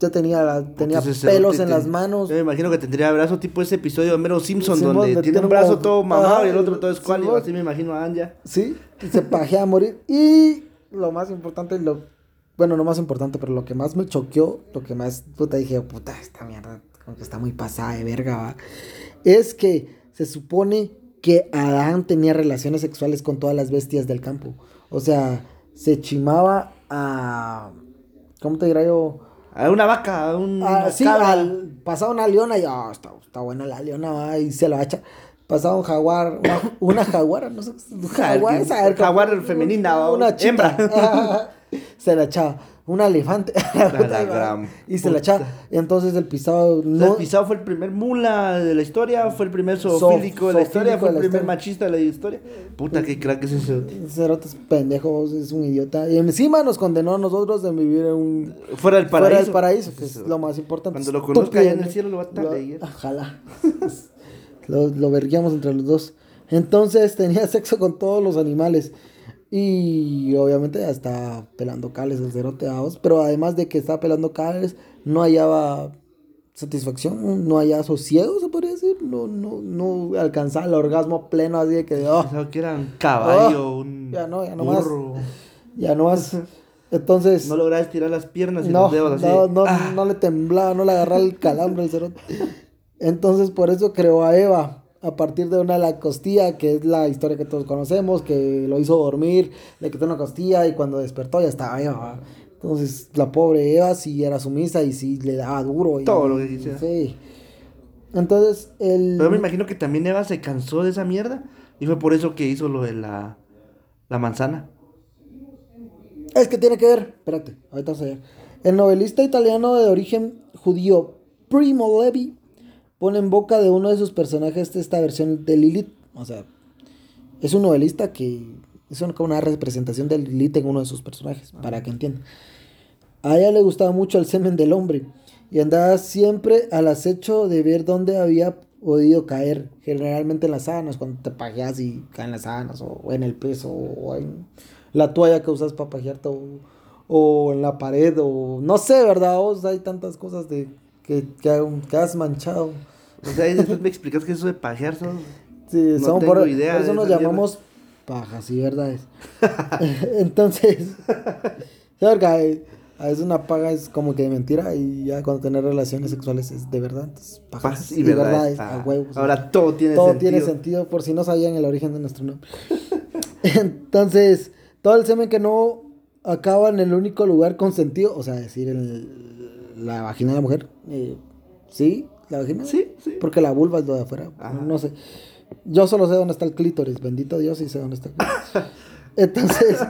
ya tenía, tenía pelos en las manos. Yo me imagino que tendría brazo tipo ese episodio de Mero Simpson, donde tiene un brazo todo mamado y el otro todo escuálido, así me imagino a Anja. Sí, se pajeaba a morir. Y lo más importante, lo, bueno, no más importante, pero lo que más me choqueó, lo que más, puta, dije, puta, esta mierda, como que está muy pasada de verga, ¿va? es que se supone que Adán tenía relaciones sexuales con todas las bestias del campo. O sea, se chimaba a. ¿Cómo te dirá yo? A una vaca, a un. Ah, sí, pasaba una leona y. Ah, está, buena la leona, y se la echa. Pasaba un jaguar, una, jaguara, no sé, un jaguar, jaguar femenina, una hembra. se la echaba un elefante. y se la echaba. Entonces el pisado. No... El pisado fue el primer mula de la historia, fue el primer zoofílico de la historia, fue el primer machista de la historia. Puta, qué crack es ese. Ese es pendejo, es un idiota. Y encima nos condenó a nosotros de vivir en un. Fuera del paraíso. Fuera del paraíso, que es lo más importante. Cuando lo conozca allá en el cielo lo va a estar ahí. Ojalá. lo, lo verguíamos entre los dos. Entonces tenía sexo con todos los animales. Y obviamente ya está pelando cales el cerote pero además de que estaba pelando cales, no hallaba satisfacción, no hallaba sosiego, se podría decir, no, no, no alcanzaba el orgasmo pleno así de que, oh, que era un caballo, oh, un ya no, ya no Más, ya no más. Entonces. No lograba estirar las piernas y no, los dedos así. No, no, ah. no le temblaba, no le agarraba el calambre el cerote. Entonces por eso creó a Eva a partir de una la costilla, que es la historia que todos conocemos, que lo hizo dormir, le quitó una costilla y cuando despertó ya estaba Eva. Entonces, la pobre Eva sí era sumisa y sí le daba duro. Y, Todo lo que quisiera. Sí. Entonces, el... Pero me imagino que también Eva se cansó de esa mierda y fue por eso que hizo lo de la, la manzana. Es que tiene que ver, espérate, ahorita vamos a ver. El novelista italiano de origen judío Primo Levi pone en boca de uno de sus personajes esta versión de Lilith. O sea, es un novelista que es una representación de Lilith en uno de sus personajes, para que entiendan. A ella le gustaba mucho el semen del hombre y andaba siempre al acecho de ver dónde había podido caer, generalmente en las sábanas, cuando te pajeas y caen las sábanas, o en el peso, o en la toalla que usas para pajearte, o, o en la pared, o no sé, ¿verdad? O hay tantas cosas de que, que, has manchado. O sea, y después me explicas que eso de pajear son. Sí, no son tengo por, idea por eso nos llamamos pajas y verdades. Entonces, verga, a veces una paga es como que de mentira y ya cuando tener relaciones sexuales es de verdad. Entonces, pajas, y, verdades, a huevos. Ahora todo tiene todo sentido. Todo tiene sentido por si no sabían el origen de nuestro nombre. Entonces, todo el semen que no acaba en el único lugar con sentido, o sea, decir, en la vagina de la mujer. Eh, ¿Sí? ¿La vagina? Sí, sí. Porque la vulva es lo de afuera. No sé. Yo solo sé dónde está el clítoris. Bendito Dios, y sé dónde está el clítoris. Entonces.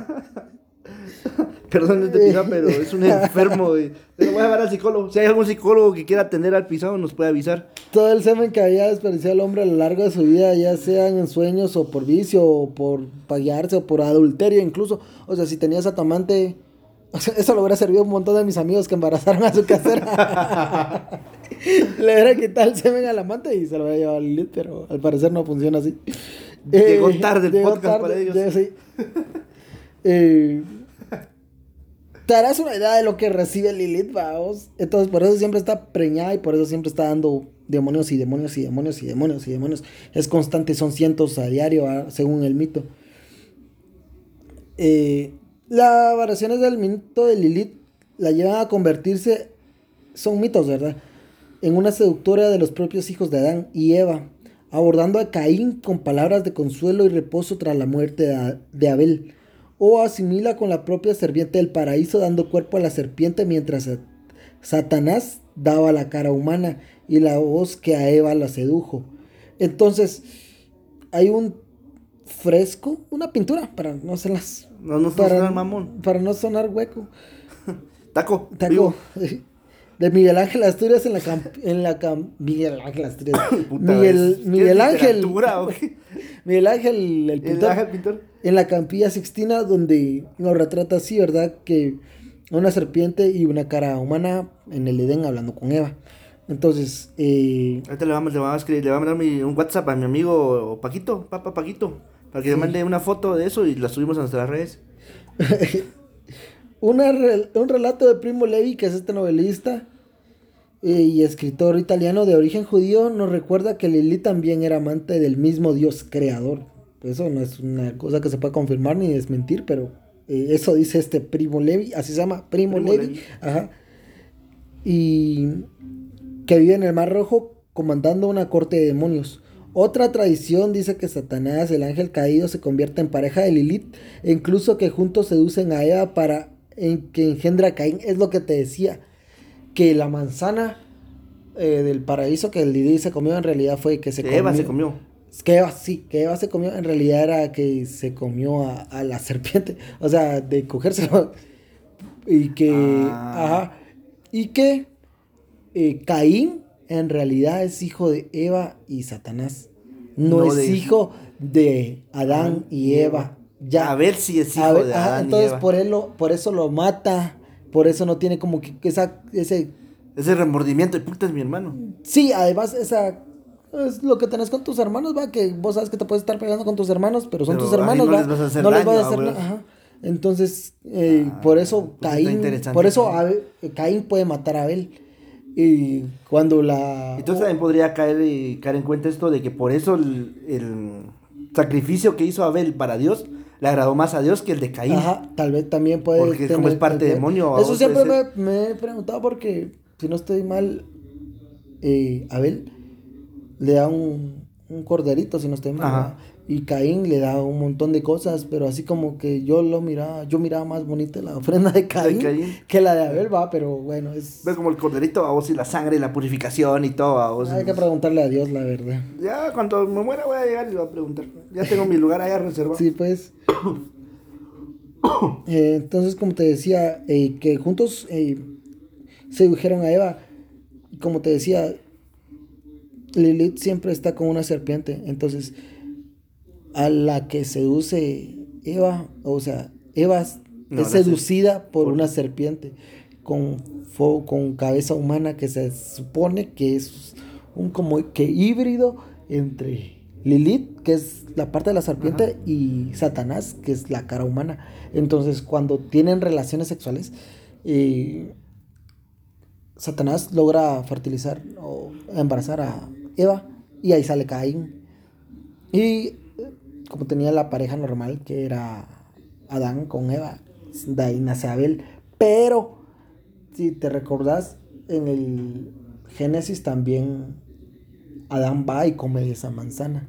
Perdón este pisado, pero es un enfermo. Y... Le voy a llevar al psicólogo. Si hay algún psicólogo que quiera atender al pisado, nos puede avisar. Todo el semen que había desperdiciado el hombre a lo largo de su vida, ya sean en sueños o por vicio, o por pagarse, o por adulterio incluso. O sea, si tenías a tu amante eso lo hubiera servido a un montón de mis amigos que embarazaron a su casera. Le hubiera quitado el semen al amante y se lo hubiera llevado a Lilith, pero al parecer no funciona así. Llegó eh, tarde el podcast para ellos. sí. eh, te harás una idea de lo que recibe Lilith, vamos. Entonces, por eso siempre está preñada y por eso siempre está dando demonios y demonios y demonios y demonios y demonios. Es constante, son cientos a diario, según el mito. Eh, las variaciones del minuto de Lilith la llevan a convertirse son mitos, ¿verdad? En una seductora de los propios hijos de Adán y Eva, abordando a Caín con palabras de consuelo y reposo tras la muerte de Abel, o asimila con la propia serpiente del paraíso dando cuerpo a la serpiente mientras Satanás daba la cara humana y la voz que a Eva la sedujo. Entonces, hay un fresco, una pintura, para no hacerlas. No, no para, sonar mamón. Para no sonar hueco. Taco. Taco. vivo. De Miguel Ángel Asturias en la cam- en la cam- Miguel Ángel Asturias. Miguel, ¿es- Miguel Ángel. Miguel Ángel, el pintor. En la Campilla Sixtina, donde nos retrata así, ¿verdad? Que una serpiente y una cara humana en el Edén hablando con Eva. Entonces, eh, Ahorita le vamos, le vamos a escribir, le vamos a mandar mi- un WhatsApp a mi amigo Paquito, papá Paquito, para que le mande una foto de eso y la subimos a nuestras redes. una un relato de Primo Levi, que es este novelista eh, y escritor italiano de origen judío, nos recuerda que Lili también era amante del mismo Dios creador. Eso no es una cosa que se pueda confirmar ni desmentir, pero eh, eso dice este Primo Levi, así se llama, Primo, Primo Levi. Levi. Ajá. Y que vive en el Mar Rojo comandando una corte de demonios. Otra tradición dice que Satanás, el ángel caído, se convierte en pareja de Lilith e incluso que juntos seducen a Eva para en, que engendra a Caín. Es lo que te decía, que la manzana eh, del paraíso que Lilith se comió en realidad fue que se Que comió. Eva se comió. Que Eva, sí, que Eva se comió, en realidad era que se comió a, a la serpiente, o sea, de cogérselo. Y que, Ah. ajá, y que eh, Caín en realidad es hijo de Eva y Satanás. No, No es de- hijo de Adán y y Eva. Ya. A ver si es hijo A ver, de ajá, Adán y entonces Eva. por, él lo- por eso lo mata. Por eso no tiene como que esa, ese Ese remordimiento de puta es mi hermano. Sí, además esa es lo que tenés con tus hermanos, va, que vos sabes que te puedes estar pegando con tus hermanos, pero son Pero tus hermanos, no va. les vas a hacer no les vas a ah, hacer nada. ajá. Entonces, eh, Ah, por eso pues Caín, por eso. Abel- Caín puede matar a Abel. Y cuando la Entonces también podría caer, y caer en cuenta esto de que por eso el, el sacrificio que hizo Abel para Dios le agradó más a Dios que el de Caín. Ajá, tal vez también puede Porque como es parte tener- demonio, Eso siempre me, me he preguntado porque, si no estoy mal, eh, Abel le da un, un corderito, si no estoy mal. Ajá. Y Caín le da un montón de cosas, pero así como que yo lo miraba, yo miraba más bonita la ofrenda de Caín, Caín. que la de Abel, va, pero bueno, es... Ves como el corderito a vos y la sangre y la purificación y todo a vos. Hay que preguntarle a Dios la verdad. Ya cuando me muera voy a llegar y le voy a preguntar. Ya tengo mi lugar allá reservado. Sí, pues. Eh, entonces, como te decía, eh, que juntos eh, sedujeron a Eva. Y como te decía, Lilith siempre está con una serpiente. Entonces, a la que seduce Eva, o sea, Eva es No, seducida por por- una serpiente con, con cabeza humana que se supone que es un como que híbrido entre Lilith, que es la parte de la serpiente, y Satanás, que es la cara humana. Entonces, cuando tienen relaciones sexuales, eh, Satanás logra fertilizar o embarazar a Eva y ahí sale Caín. Y como tenía la pareja normal, que era Adán con Eva, de ahí nace Abel. Pero, si te recordás, en el Génesis también Adán va y come de esa manzana.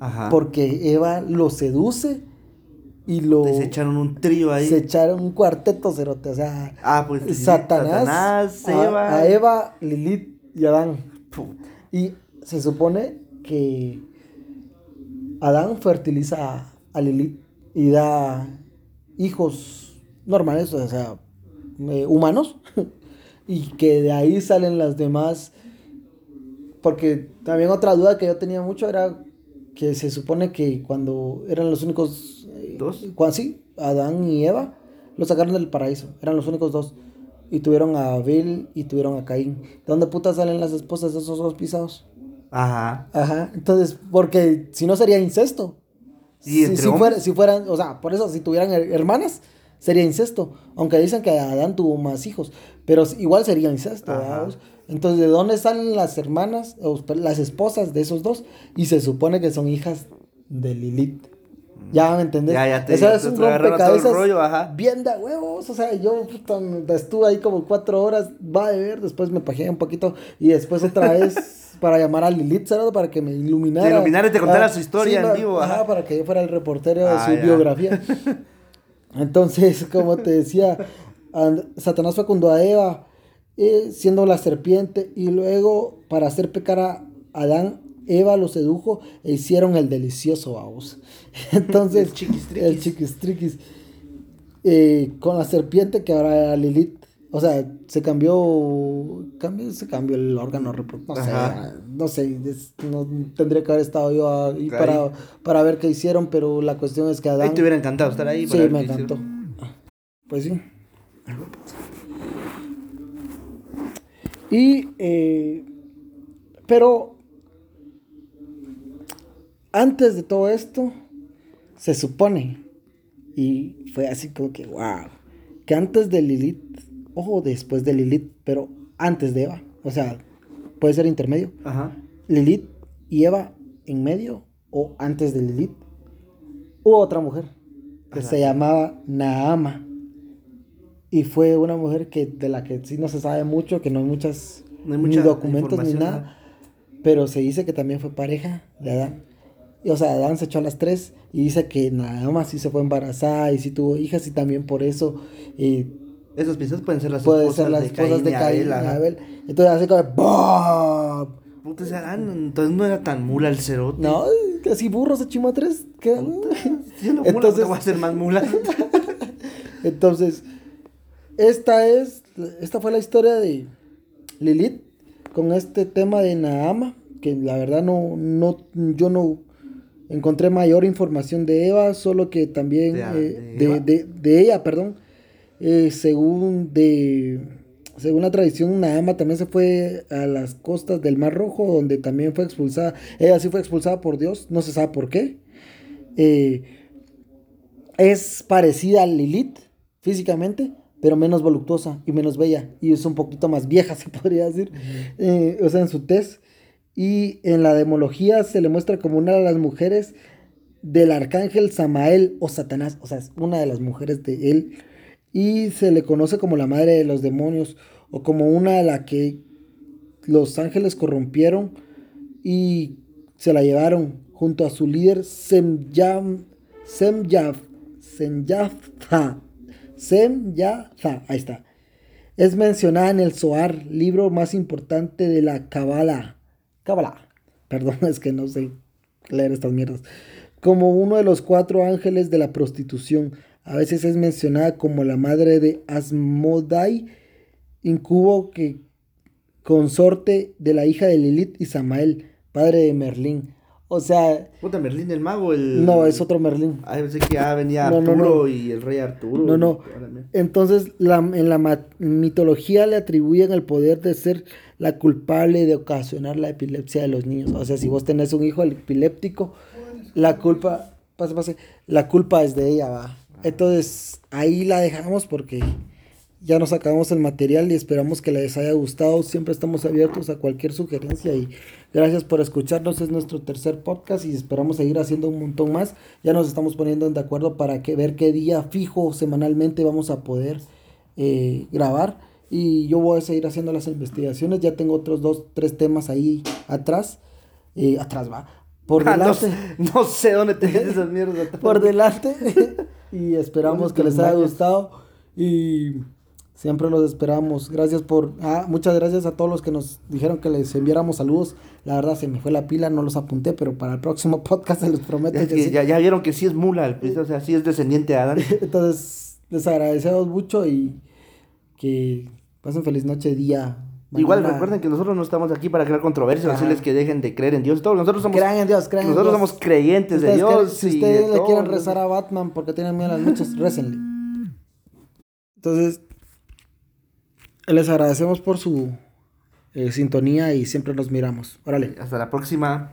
Ajá. Porque Eva lo seduce y lo... Se echaron un trío ahí. se echaron un cuarteto cerote, o sea... Ah, pues Satanás, Satanás, a- Eva. a, Eva, Lilith y Adán. Puta. Y se supone que Adán fertiliza a, Lilith y da hijos normales, o sea, eh, humanos, y que de ahí salen las demás. Porque también otra duda que yo tenía mucho era que se supone que cuando eran los únicos eh, ¿Dos? Cuando sí, Adán y Eva los sacaron del paraíso, eran los únicos dos. Y tuvieron a Abel y tuvieron a Caín. ¿De dónde putas salen las esposas de esos dos pisados? Ajá. Ajá, entonces, porque si no sería incesto. ¿Y si, si fuera- si fueran, o sea, por eso, si tuvieran her- hermanas, sería incesto. Aunque dicen que Adán tuvo más hijos, pero igual sería incesto. Entonces, ¿de dónde salen las hermanas, o, las esposas de esos dos? Y se supone que son hijas de Lilith. Ya me entendés. Ya, ya te- es un te el rompecabezas rollo, ajá. bien de huevos. O sea, yo puta, estuve ahí como cuatro horas, va a ver, después me pajeé un poquito y después otra vez para llamar a Lilith, ¿sabes? Para que me iluminara. Te iluminara y te contara Ah, su historia en vivo, Ajá, ajá. para que yo fuera el reportero de Ah, su ya. biografía. Entonces, como te decía, and- Satanás fecundó a Eva eh, siendo la serpiente y luego para hacer pecar a Adán, Eva lo sedujo e hicieron el delicioso vamos. Entonces, El chiquistriquis. el chiquistriquis. Eh, con la serpiente que ahora era Lilith. O sea, se cambió, cambió se cambió el órgano reproductor. No sé, no sé, es- no tendría que haber estado yo ahí para, para ver qué hicieron, pero la cuestión es que Adán... Ahí te hubiera encantado estar ahí. Sí, para me encantó. hicieron. Pues sí. Y, eh, pero, antes de todo esto, se supone, y fue así como que, wow, que antes de Lilith, ojo, después de Lilith, pero antes de Eva, o sea, puede ser intermedio, Ajá. Lilith y Eva en medio, o antes de Lilith, hubo otra mujer que Ajá. se llamaba Naama. Y fue una mujer que de la que sí no se sabe mucho, que no hay muchas No hay ni documentos ni nada, pero se dice que también fue pareja de Adán. Y, o sea, Adán se echó a las tres y dice que Naama sí se fue embarazada y sí tuvo hijas y también por eso eh, Esas piezas pueden ser las puede esposas ser las de esposas de Caín y y Abel. Entonces así como ¡BOM! Puta, ese Adán, entonces no era tan mula el cerote. No, casi burro se chimó a tres. ¿qué? Yo no mula, Entonces- te voy a hacer más mula. Entonces, esta es, esta fue la historia de Lilith con este tema de Naama, que la verdad no, no, yo no encontré mayor información de Eva, solo que también De- eh, de de, ella, perdón, eh, según de, según la tradición, Naama también se fue a las costas del Mar Rojo, donde también fue expulsada, ella sí fue expulsada por Dios, no se sabe por qué. Eh, es parecida a Lilith físicamente, pero menos voluptuosa y menos bella. Y es un poquito más vieja, se podría decir. Eh, o sea, en su tez. Y en la demología se le muestra como una de las mujeres del arcángel Samael o Satanás. O sea, es una de las mujeres de él. Y se le conoce como la madre de los demonios. O como una de la que los ángeles corrompieron y se la llevaron junto a su líder Semyam, Semyaf, ahí está. Es mencionada en el Zohar, libro más importante de la Kabbalah. Kabbalah, perdón, es que no sé leer estas mierdas. Como uno de los cuatro ángeles de la prostitución. A veces es mencionada como la madre de Asmodai, incubo que consorte de la hija de Lilith y Samael, padre de Merlín. O sea, Puta, Merlín el mago, el... no, es otro Merlín. Ah, pensé que ya venía No, no, Arturo no. y el rey Arturo. No, no. Entonces, la- en la mitología le atribuyen el poder de ser la culpable de ocasionar la epilepsia de los niños. O sea, si vos tenés un hijo epiléptico, la culpa, pase, pase, la culpa es de ella, va. Entonces, ahí la dejamos porque ya nos acabamos el material y esperamos que les haya gustado. Siempre estamos abiertos a cualquier sugerencia y gracias por escucharnos. Es nuestro tercer podcast y esperamos seguir haciendo un montón más. Ya nos estamos poniendo de acuerdo para que ver qué día fijo semanalmente vamos a poder eh, grabar. Y yo voy a seguir haciendo las investigaciones. Ya tengo otros dos, tres temas ahí atrás. Eh, atrás va. Por Ah, no, delante. no sé dónde te esas mierdas. por delante. y esperamos que les haya gustado. Y siempre los esperamos. Gracias por. Ah, muchas gracias a todos los que nos dijeron que les enviáramos saludos. La verdad se me fue la pila, no los apunté, pero para el próximo podcast se los prometo que que sí. ya, ya vieron que sí es mula, el pues, o sea, sí es descendiente de Adán. Entonces, les agradecemos mucho y que pasen feliz noche, día. Igual recuerden que nosotros no estamos aquí para crear controversias, Ajá. decirles que dejen de creer en Dios. Todos nosotros somos Crean en Dios, crean en nosotros Dios. somos creyentes de Dios. si ustedes de le todo, quieren rezar a Batman porque tienen miedo a las noches, récenle. Entonces, les agradecemos por su eh, sintonía y siempre nos miramos. Órale. Hasta la próxima.